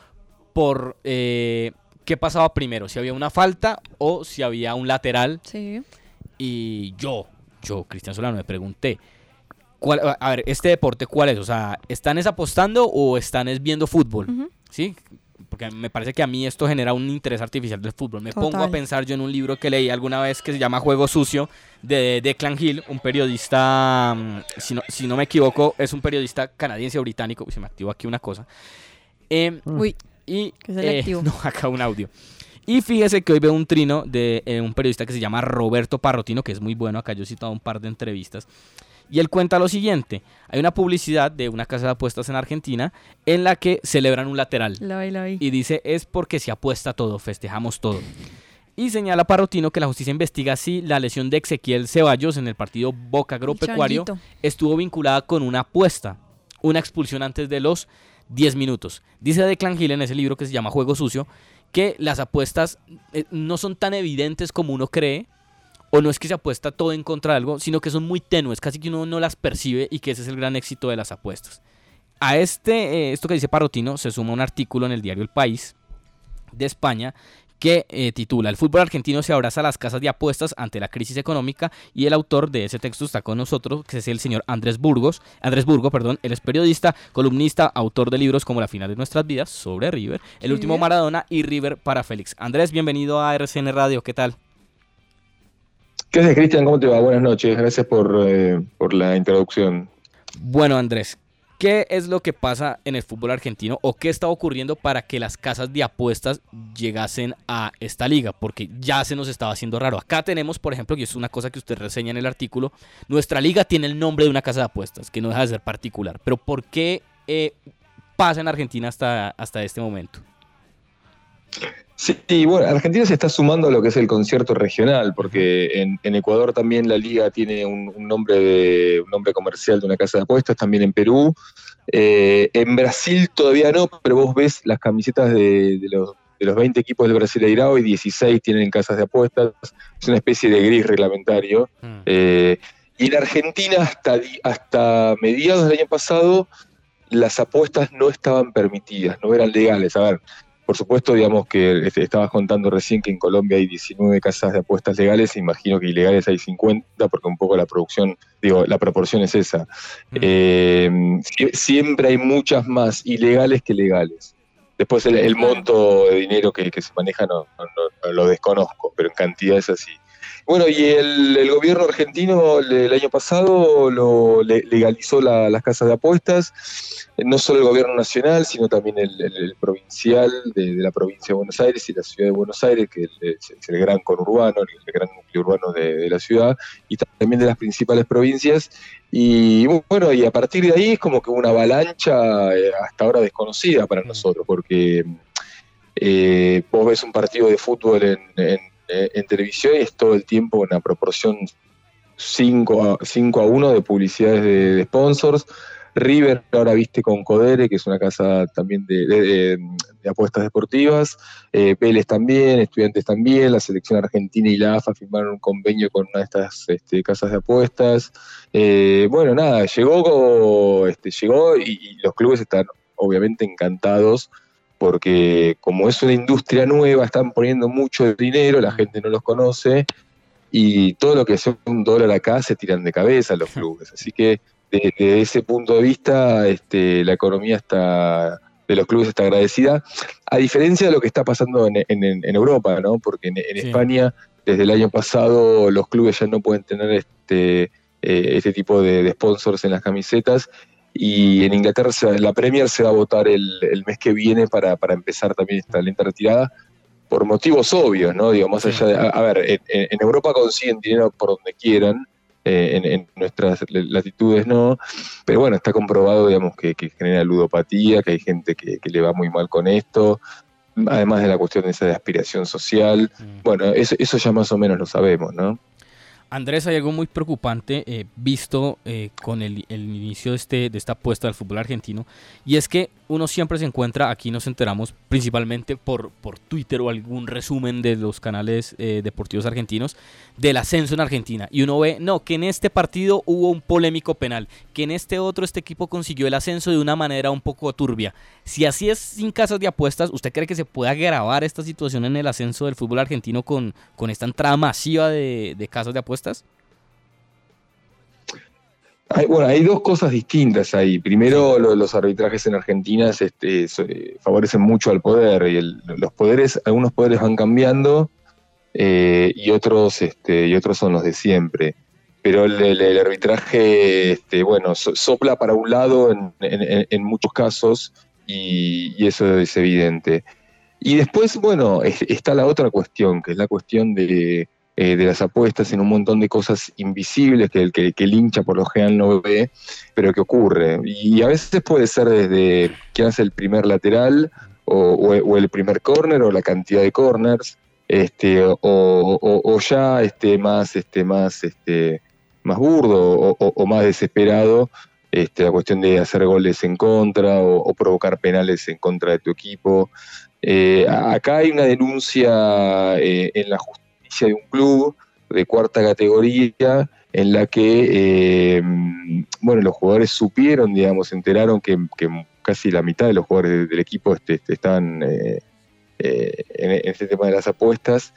por eh, qué pasaba primero, si había una falta o si había un lateral. Sí. Y yo, yo, Cristian Solano, me pregunté, ¿cuál, a- ver, este deporte cuál es? O sea, ¿están es apostando o están es viendo fútbol? ¿Sí? Porque me parece que a mí esto genera un interés artificial del fútbol. Me pongo a Total. pensar yo en un libro que leí alguna vez que se llama Juego Sucio de Declan Hill, un periodista, mm, si no, si no me equivoco, es un periodista canadiense o británico. Uy, se me activó aquí una cosa. Em, Uy, y selectivo. eh, no, acá un audio. Y fíjese que hoy veo un trino de eh, un periodista que se llama Roberto Parrotino, que es muy bueno, acá yo he citado un par de entrevistas. Y él cuenta lo siguiente, hay una publicidad de una casa de apuestas en Argentina en la que celebran un lateral. Vi, vi. Y dice, es porque se apuesta todo, festejamos todo. Y señala Parrotino que la justicia investiga si la lesión de Ezequiel Ceballos en el partido Boca Agropecuario estuvo vinculada con una apuesta, una expulsión antes de los 10 minutos. Dice Declan Hill en ese libro que se llama Juego Sucio que las apuestas eh, no son tan evidentes como uno cree, o no es que se apuesta todo en contra de algo, sino que son muy tenues, casi que uno no las percibe y que ese es el gran éxito de las apuestas. A este, eh, esto que dice Parrotino, se suma un artículo en el diario El País de España que eh, titula El fútbol argentino se abraza a las casas de apuestas ante la crisis económica y el autor de ese texto está con nosotros, que es el señor Andrés Burgos, Andrés Burgo, perdón, él es periodista, columnista, autor de libros como La final de nuestras vidas sobre River, El último Maradona y River para Félix. Andrés, bienvenido a RCN Radio, ¿qué tal? ¿Qué haces, Cristian? ¿Cómo te va? Buenas noches. Gracias por, eh, por la introducción. Bueno, Andrés, ¿qué es lo que pasa en el fútbol argentino o qué está ocurriendo para que las casas de apuestas llegasen a esta liga? Porque ya se nos estaba haciendo raro. Acá tenemos, por ejemplo, y es una cosa que usted reseña en el artículo, nuestra liga tiene el nombre de una casa de apuestas, que no deja de ser particular. Pero ¿por qué eh, pasa en Argentina hasta, hasta este momento? Sí, bueno, Argentina se está sumando a lo que es el concierto regional, porque en, Ecuador también la liga tiene un, nombre de, un nombre comercial de una casa de apuestas, también en Perú. Eh, en Brasil todavía no, pero vos ves las camisetas de, los, de los 20 equipos del Brasileirao y 16 tienen casas de apuestas. Es una especie de gris reglamentario. Mm. Eh, y en Argentina hasta, hasta mediados del año pasado las apuestas no estaban permitidas, no eran legales. A ver, por supuesto, digamos que este, estabas contando recién que en Colombia hay 19 casas de apuestas legales, imagino que ilegales hay 50, porque un poco la producción, digo, la proporción es esa. Mm. Eh, siempre hay muchas más ilegales que legales. Después el, monto de dinero que, se maneja no, lo desconozco, pero en cantidad es así. Bueno, y el, gobierno argentino el, año pasado lo legalizó las casas de apuestas no solo el gobierno nacional, sino también el, provincial de, la provincia de Buenos Aires y la ciudad de Buenos Aires, que es, el gran conurbano, el, gran núcleo urbano de, la ciudad, y también de las principales provincias. Y bueno, y a partir de ahí es como que una avalancha eh, hasta ahora desconocida para mm. nosotros, porque eh, vos ves un partido de fútbol en, televisión y es todo el tiempo una proporción 5 a, 5 a 1 de publicidades de sponsors River ahora viste con Codere, que es una casa también de, apuestas deportivas, eh, también, Estudiantes también, la selección argentina y la AFA firmaron un convenio con una de estas este, casas de apuestas. Eh, bueno, nada, llegó, este, llegó y, los clubes están obviamente encantados porque como es una industria nueva, están poniendo mucho dinero, la gente no los conoce y todo lo que sea un dólar acá se tiran de cabeza los clubes. Así que desde ese punto de vista, este, la economía está de los clubes está agradecida, a diferencia de lo que está pasando en, Europa, ¿no? Porque en, España, desde el año pasado, los clubes ya no pueden tener este, eh, este tipo de, sponsors en las camisetas. Y en Inglaterra la Premier se va a votar el, mes que viene para, empezar también esta lenta retirada, por motivos obvios, ¿no? Digo, más allá de. A, ver, en Europa consiguen dinero por donde quieran, eh, en, nuestras latitudes no, pero bueno, está comprobado, digamos, que, genera ludopatía, que hay gente que, le va muy mal con esto, además de la cuestión de esa de aspiración social, mm. bueno, eso, eso ya más o menos lo sabemos, ¿no? Andrés, hay algo muy preocupante eh, visto eh, con el, inicio de, este, de esta apuesta del fútbol argentino, y es que uno siempre se encuentra, aquí nos enteramos principalmente por, por Twitter o algún resumen de los canales eh, deportivos argentinos, del ascenso en Argentina, y uno ve, no, que en este partido hubo un polémico penal, que en este otro este equipo consiguió el ascenso de una manera un poco turbia. Si así es sin casas de apuestas, ¿usted cree que se puede agravar esta situación en el ascenso del fútbol argentino con, con esta entrada masiva de, de casas de apuestas? Bueno, hay dos cosas distintas ahí. Primero, los arbitrajes en Argentina este, favorecen mucho al poder y los poderes, algunos poderes van cambiando eh, y otros, este, y otros son los de siempre. Pero el, arbitraje, este, bueno, sopla para un lado en, muchos casos y, eso es evidente. Y después, bueno, está la otra cuestión, que es la cuestión de eh, de las apuestas en un montón de cosas invisibles que el, que, el hincha por lo general no ve, pero que ocurre. Y a veces puede ser desde quién hace el primer lateral o, el primer corner o la cantidad de corners, este, o, ya este, más, este, más, este, más burdo o, más desesperado. Este, la cuestión de hacer goles en contra o, provocar penales en contra de tu equipo. Eh, acá hay una denuncia eh, en la justicia de un club de cuarta categoría en la que, eh, bueno, los jugadores supieron, digamos, se enteraron que, casi la mitad de los jugadores del equipo este, este estaban eh, eh, en, este tema de las apuestas.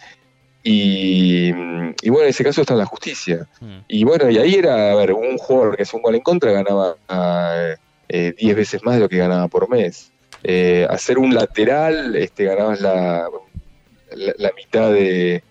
Y, bueno, en ese caso está en la justicia. Mm. Y bueno, y ahí era, a ver, un jugador que es un gol en contra ganaba 10 veces más de lo que ganaba por mes. hacer un lateral, este, ganabas la, la mitad de,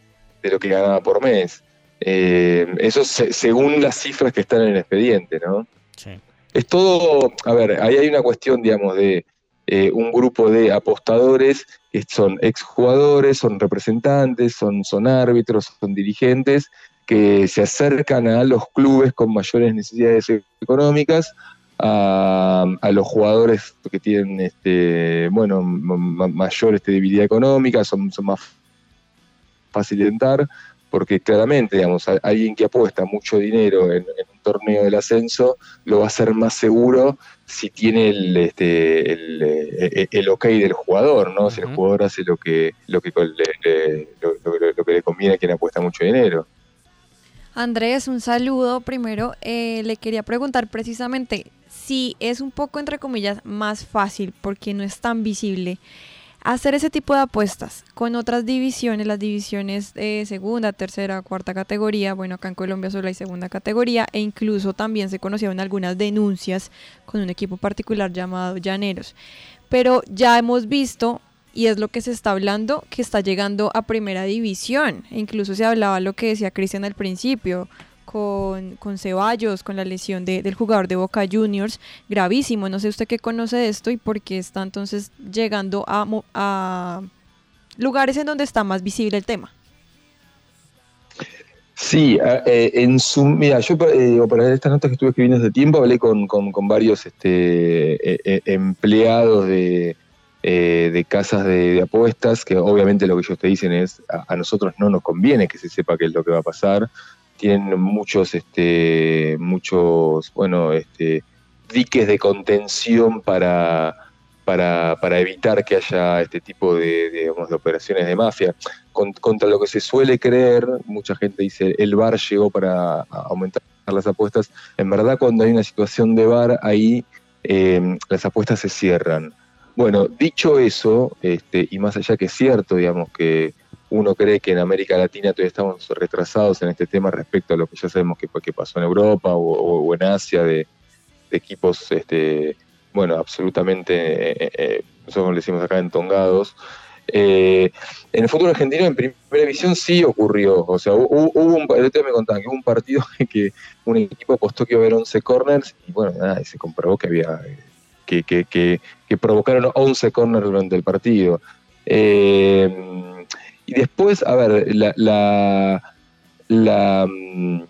de lo que ganaba por mes. Eh, eso se- según las cifras que están en el expediente, ¿no? Sí. Es todo, a ver, ahí hay una cuestión, digamos, de eh, un grupo de apostadores que son exjugadores, son representantes, son, son árbitros, son dirigentes, que se acercan a los clubes con mayores necesidades económicas, a, a los jugadores que tienen, este, bueno, mayor este, debilidad económica, son, son más fácil de entrar, porque claramente, digamos, a- alguien que apuesta mucho dinero en, en un torneo del ascenso lo va a hacer más seguro si tiene el, este, el, eh, el ok del jugador, ¿no? Si el jugador hace lo que, lo que, le- le- lo, lo- lo que le conviene a quien apuesta mucho dinero. Andrés, un saludo. Primero, eh, le quería preguntar precisamente si es un poco, entre comillas, más fácil, porque no es tan visible, hacer ese tipo de apuestas con otras divisiones, las divisiones de segunda, tercera, cuarta categoría. Bueno, acá en Colombia solo hay segunda categoría e incluso también se conocieron algunas denuncias con un equipo particular llamado Llaneros. Pero ya hemos visto y es lo que se está hablando, que está llegando a primera división. E incluso se hablaba lo que decía Cristian al principio, con, con Ceballos, con la lesión de- del jugador de Boca Juniors, gravísimo. No sé usted qué conoce de esto y por qué está entonces llegando a, a lugares en donde está más visible el tema. Sí, a- eh, en su, mira, yo eh, para estas notas que estuve escribiendo hace tiempo hablé con, con- varios este, eh, eh, empleados de, eh, de casas de, de apuestas, que obviamente lo que ellos te dicen es, a, a nosotros no nos conviene que se sepa qué es lo que va a pasar. Tienen muchos, este, muchos, bueno, este, diques de contención para, para, para evitar que haya este tipo de, digamos, de operaciones de mafia. Con- contra lo que se suele creer, mucha gente dice el VAR llegó para aumentar las apuestas. En verdad, cuando hay una situación de VAR, ahí eh, las apuestas se cierran. Bueno, dicho eso, este, y más allá que es cierto, digamos, que uno cree que en América Latina todavía estamos retrasados en este tema respecto a lo que ya sabemos que, que pasó en Europa o, en Asia de, equipos, este, bueno, absolutamente, eh, eh, nosotros le decimos acá, entongados. Eh, en el fútbol argentino, en primera división, sí ocurrió. O sea, hubo, un, el otro me contaban que hubo un partido que un equipo apostó que iba a haber 11 corners y bueno, nada, y se comprobó que había que, que, que, que provocaron 11 corners durante el partido. Eh, y después, a ver, la, la, la, mm,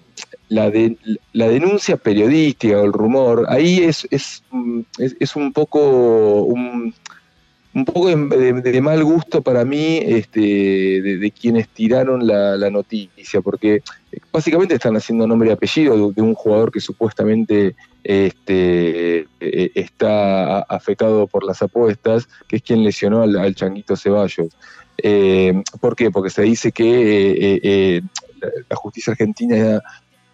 la de- la denuncia periodística o el rumor, ahí es, es, mm, es, un poco un, un poco de, mal gusto para mí este, de, quienes tiraron la, noticia, porque básicamente están haciendo nombre y apellido de, un jugador que supuestamente este, eh, está a- afectado por las apuestas, que es quien lesionó al, al Changuito Ceballos. Eh, ¿Por qué? Porque se dice que eh, eh, la, justicia argentina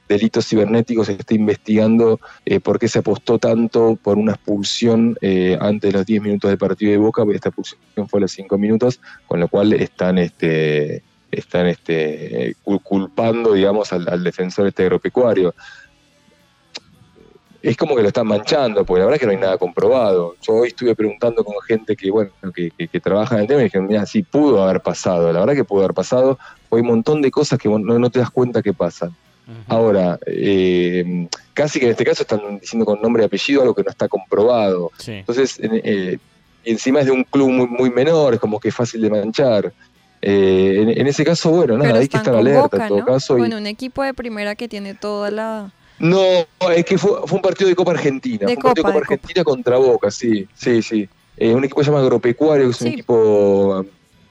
delitos cibernéticos está investigando eh, por qué se apostó tanto por una expulsión antes de los 10 minutos del partido de Boca, porque esta expulsión fue a los 5 minutos, con lo cual están este están este cul- culpando digamos al, al defensor este agropecuario. Es como que lo están manchando, porque la verdad es que no hay nada comprobado. Yo hoy estuve preguntando con gente que, bueno, que, que- que trabaja en el tema y dijeron, mira, sí, pudo haber pasado. La verdad que pudo haber pasado. Hay un montón de cosas que vos no, no te das cuenta que pasan. Ahora, eh, casi que en este caso están diciendo con nombre y apellido algo que no está comprobado. Sí. Entonces, en- eh, y encima es de un club muy, muy menor, es como que es fácil de manchar. Eh, en, en ese caso, bueno, nada, Pero hay que están estar alerta Boca, en todo ¿no? caso. y- Con un equipo de primera que tiene toda la... no, es que fue, fue un partido de Copa Argentina. De fue un partido Copa, de Copa de Copa. Argentina contra Boca, sí, sí, sí. Eh, un equipo que se llama Agropecuario, que es un equipo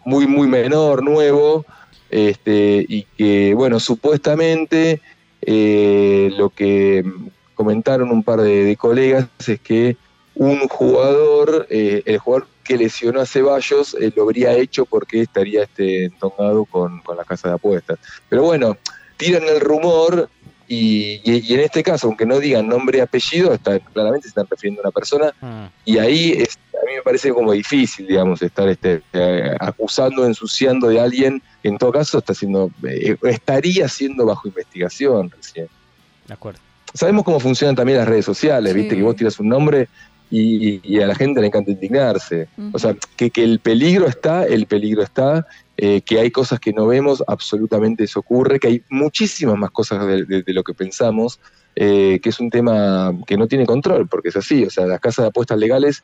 muy, muy menor, nuevo, este, y que, bueno, supuestamente eh, lo que comentaron un par de, de colegas es que un jugador, eh, el jugador que lesionó a Ceballos, eh, lo habría hecho porque estaría este, entongado con, con la casa de apuestas. Pero bueno, tiran el rumor y, y- y en este caso, aunque no digan nombre y apellido, está, claramente se están refiriendo a una persona y ahí es- a mí me parece como difícil, digamos, estar este, eh, acusando, ensuciando de alguien que en todo caso está siendo, eh, estaría siendo bajo investigación recién. De acuerdo. Sabemos cómo funcionan también las redes sociales, viste que vos tiras un nombre y, y a la gente le encanta indignarse. O sea, que, que el peligro está, el peligro está, eh, que hay cosas que no vemos, absolutamente eso ocurre, que hay muchísimas más cosas de, de- de lo que pensamos, eh, que es un tema que no tiene control, porque es así, o sea, las casas de apuestas legales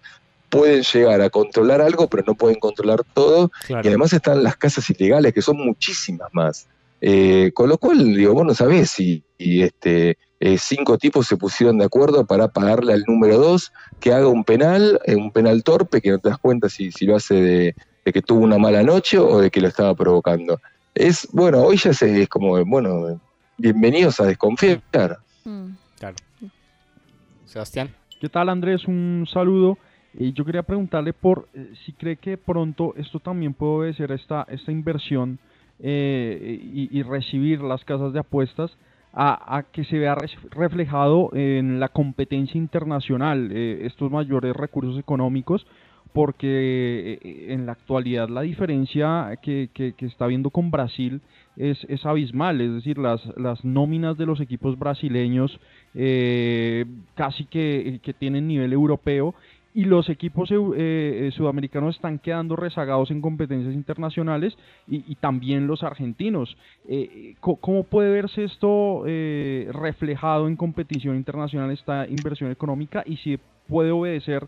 pueden llegar a controlar algo, pero no pueden controlar todo, Claro. y además están las casas ilegales, que son muchísimas más. Eh, con lo cual, digo, vos no sabés si y, este, eh, cinco tipos se pusieron de acuerdo para pagarle al número dos que haga un penal, eh, un penal torpe, que no te das cuenta si, si lo hace de, de que tuvo una mala noche o de que lo estaba provocando. Es, bueno, hoy ya se, es como, bueno, bienvenidos a desconfiar. Claro. Sebastián. ¿Qué tal Andrés? Un saludo. Eh, yo quería preguntarle por eh, si cree que pronto esto también puede obedecer a esta, esta inversión eh, y, y recibir las casas de apuestas a, a que se vea res- reflejado en la competencia internacional eh, estos mayores recursos económicos porque eh, en la actualidad la diferencia que, está viendo con Brasil es, abismal, es decir, las, las nóminas de los equipos brasileños eh, casi que, tienen nivel europeo y los equipos eh, eh, sudamericanos están quedando rezagados en competencias internacionales y, también los argentinos. Eh, ¿Cómo puede verse esto eh, reflejado en competición internacional, esta inversión económica, y si puede obedecer,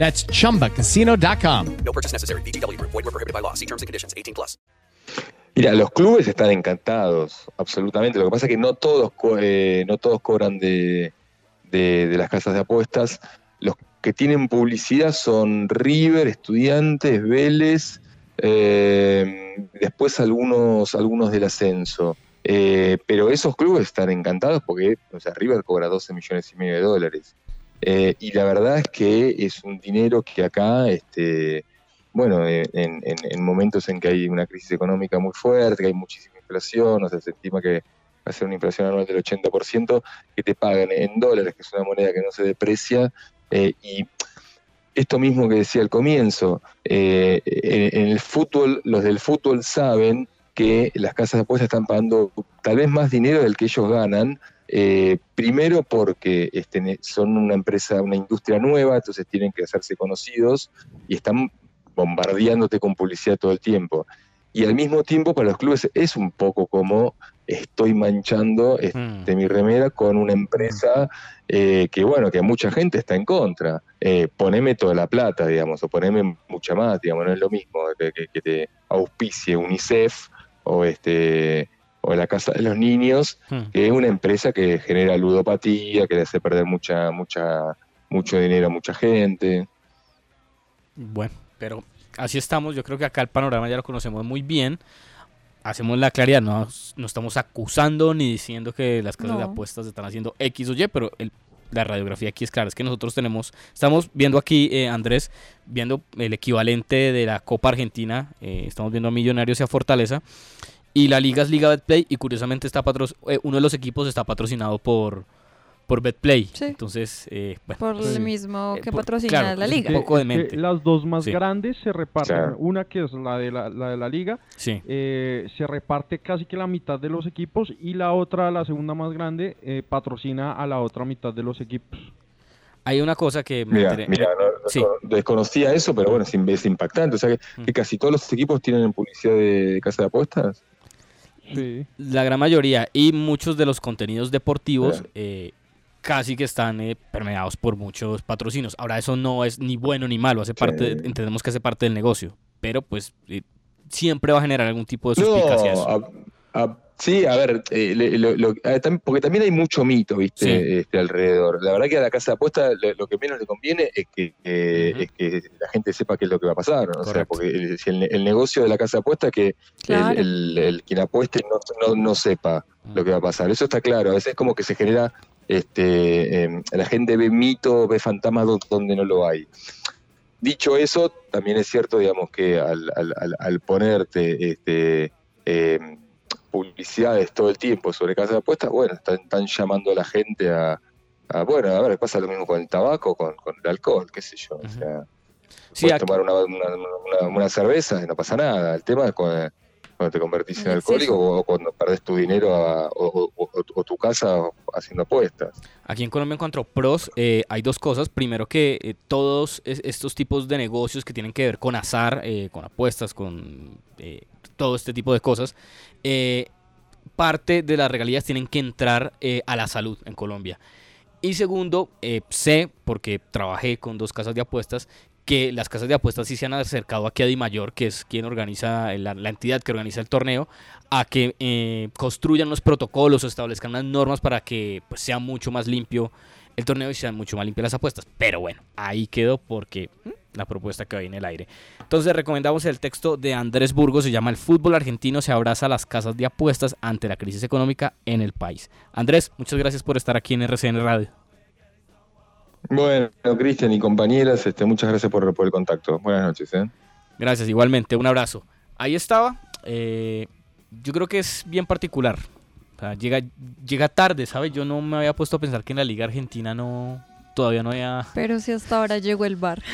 That's chumbacasino.com. No purchase necessary. VGW Group. Void were prohibited by law. See terms and conditions. 18 plus. Mira, los clubes están encantados, absolutamente. Lo que pasa es que no todos, co- eh, no todos cobran de, de- de las casas de apuestas. Los que tienen publicidad son River, Estudiantes, Vélez, eh, después algunos, algunos del ascenso. Eh, pero esos clubes están encantados porque o sea, River cobra 12 millones y medio de dólares. Eh, y la verdad es que es un dinero que acá, este, bueno, eh, en, en- en momentos en que hay una crisis económica muy fuerte, que hay muchísima inflación, o sea, se estima que va a ser una inflación anual del 80%, que te pagan en dólares, que es una moneda que no se deprecia, eh, y esto mismo que decía al comienzo, en, en el fútbol, los del fútbol saben que las casas de apuestas están pagando tal vez más dinero del que ellos ganan, eh, primero porque este, son una empresa, una industria nueva, entonces tienen que hacerse conocidos y están bombardeándote con publicidad todo el tiempo. Y al mismo tiempo para los clubes es un poco como estoy manchando este, mi remera con una empresa eh, que bueno, que mucha gente está en contra. Eh, poneme toda la plata, digamos, o poneme mucha más, digamos, no es lo mismo que, que- que te auspicie UNICEF o este o la casa de los niños, que es una empresa que genera ludopatía, que le hace perder mucha, mucha, mucho dinero a mucha gente. Bueno, pero así estamos. Yo creo que acá el panorama ya lo conocemos muy bien. Hacemos la claridad, no, no estamos acusando ni diciendo que las casas de apuestas están haciendo X o Y, pero el- la radiografía aquí es clara. Es que nosotros tenemos, estamos viendo aquí, eh, Andrés, viendo el equivalente de la Copa Argentina. eh, estamos viendo a Millonarios y a Fortaleza. Y la liga es Liga Betplay y curiosamente está patro- eh, uno de los equipos está patrocinado por, por Betplay. Sí. Entonces, eh, bueno, Por pues, el mismo eh, que por- patrocina claro, la es un liga. poco Que- demente. que las dos más Sí. grandes se reparten, Claro. una que es la de la, la de la liga, Sí. eh, se reparte casi que la mitad de los equipos y la otra, la segunda más grande, eh, patrocina a la otra mitad de los equipos. Hay una cosa que me Mira, mira, no- desconocía eso, pero bueno, es, im- es impactante. O sea, que, Mm. que casi todos los equipos tienen publicidad de, de casa de apuestas. La gran mayoría y muchos de los contenidos deportivos eh, casi que están eh, permeados por muchos patrocinios. Ahora eso no es ni bueno ni malo, hace parte, entendemos que hace parte del negocio, pero pues eh, siempre va a generar algún tipo de suspicacia. a- a- sí, a ver, eh, le- lo- lo- tam- porque también hay mucho mito, ¿viste? Sí. Este, alrededor. La verdad que a la casa de apuestas lo, lo que menos le conviene es que, eh, es que la gente sepa qué es lo que va a pasar. ¿no? O sea, porque el, si el, el negocio de la casa de apuestas es que el- Claro. el, el quien apueste no, no, no sepa lo que va a pasar. Eso está claro. A veces como que se genera, este, eh, la gente ve mito, ve fantasmas do- donde no lo hay. dicho eso, también es cierto, digamos, que al, al- al- al ponerte este, eh, publicidades todo el tiempo sobre casas de apuestas, bueno, están, están llamando a la gente a, a, bueno, a ver, pasa lo mismo con el tabaco, con, con el alcohol, qué sé yo. O sea, Sí, puedes aquí- tomar una, una- una- una cerveza y no pasa nada. El tema es cuando, cuando te convertís en alcohólico o cuando perdés tu dinero a- o, o- o- o tu casa haciendo apuestas. Aquí en Colombia en cuanto a pros eh, hay dos cosas. Primero que eh, todos es- estos tipos de negocios que tienen que ver con azar, eh, con apuestas, con eh, todo este tipo de cosas, eh, parte de las regalías tienen que entrar eh, a la salud en Colombia. Y segundo, eh, sé, porque trabajé con dos casas de apuestas, que las casas de apuestas sí se han acercado aquí a Dimayor, que es quien organiza, la, entidad que organiza el torneo, a que construyan los protocolos o establezcan unas normas para que pues, sea mucho más limpio el torneo y sean mucho más limpias las apuestas. Pero bueno, ahí quedó porque mm, la propuesta que hay en el aire. Entonces recomendamos el texto de Andrés Burgos, se llama El fútbol argentino se abraza a las casas de apuestas ante la crisis económica en el país. Andrés, muchas gracias por estar aquí en RCN Radio. Bueno, Cristian y compañeras, este, muchas gracias por, por el contacto. Buenas noches. ¿eh? Gracias, igualmente, un abrazo. Ahí estaba. eh, yo creo que es bien particular. O sea, llega, llega tarde, ¿sabes? Yo no me había puesto a pensar que en la Liga Argentina no todavía no había. Pero si hasta ahora llegó el bar.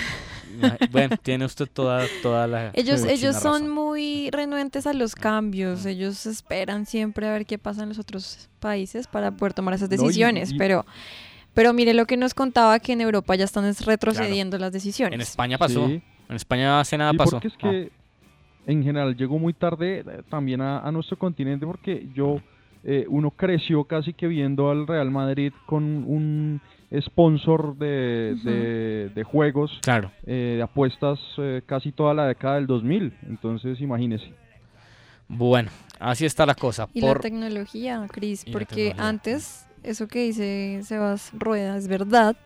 Bueno, tiene usted toda, toda la. Ellos, ellos son razón. muy renuentes a los cambios. Ellos esperan siempre a ver qué pasa en los otros países para poder tomar esas No, y- decisiones. y- Pero, pero mire lo que nos contaba que en Europa ya están es retrocediendo las decisiones. En España pasó. Sí. En España hace nada Sí, pasó. porque es que en general llegó muy tarde eh, también a, a nuestro continente porque yo, eh, uno creció casi que viendo al Real Madrid con un sponsor de, de- de juegos, Claro. eh, de apuestas eh, casi toda la década del 2000. Entonces, imagínese. Bueno, así está la cosa. Y Por- la tecnología, Cris, porque tecnología. antes, eso que dice Sebas Rueda es verdad,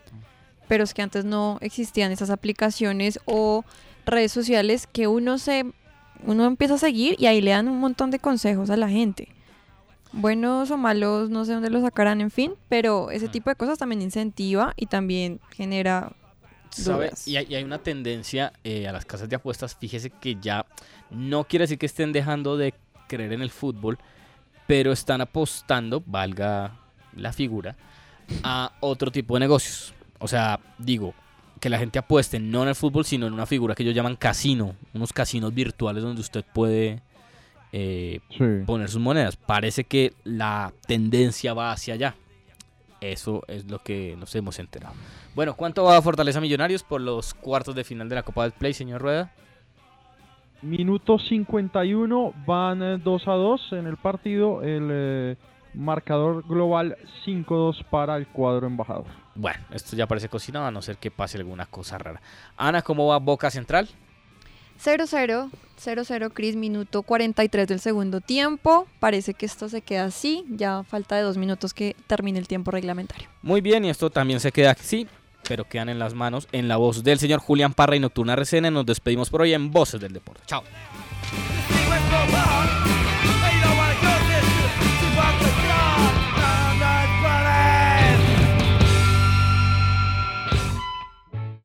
pero es que antes no existían esas aplicaciones o redes sociales que uno se uno empieza a seguir y ahí le dan un montón de consejos a la gente. Buenos o malos, no sé dónde los sacarán, en fin, pero ese tipo de cosas también incentiva y también genera dudas. Y hay, y hay una tendencia eh, a las casas de apuestas, fíjese que ya no quiere decir que estén dejando de creer en el fútbol, pero están apostando, valga la figura, a otro tipo de negocios. O sea, digo, que la gente apueste no en el fútbol, sino en una figura que ellos llaman casino, unos casinos virtuales donde usted puede eh, Sí. poner sus monedas. Parece que la tendencia va hacia allá. Eso es lo que nos hemos enterado. Bueno, ¿cuánto va a Fortaleza Millonarios por los cuartos de final de la Copa del Play, señor Rueda? Minuto 51, van eh, 2 a 2 en el partido. El eh, marcador global 5-2 para el cuadro embajador. Bueno, esto ya parece cocinado, a no ser que pase alguna cosa rara. Ana, ¿cómo va Boca Central? 0-0, 0-0, Cris, minuto 43 del segundo tiempo. Parece que esto se queda así. Ya falta de dos minutos que termine el tiempo reglamentario. Muy bien, y esto también se queda así, pero quedan en las manos, en la voz del señor Julián Parra y Nocturna RCN. Nos despedimos por hoy en Voces del Deporte. Chao.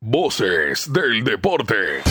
Voces del deporte.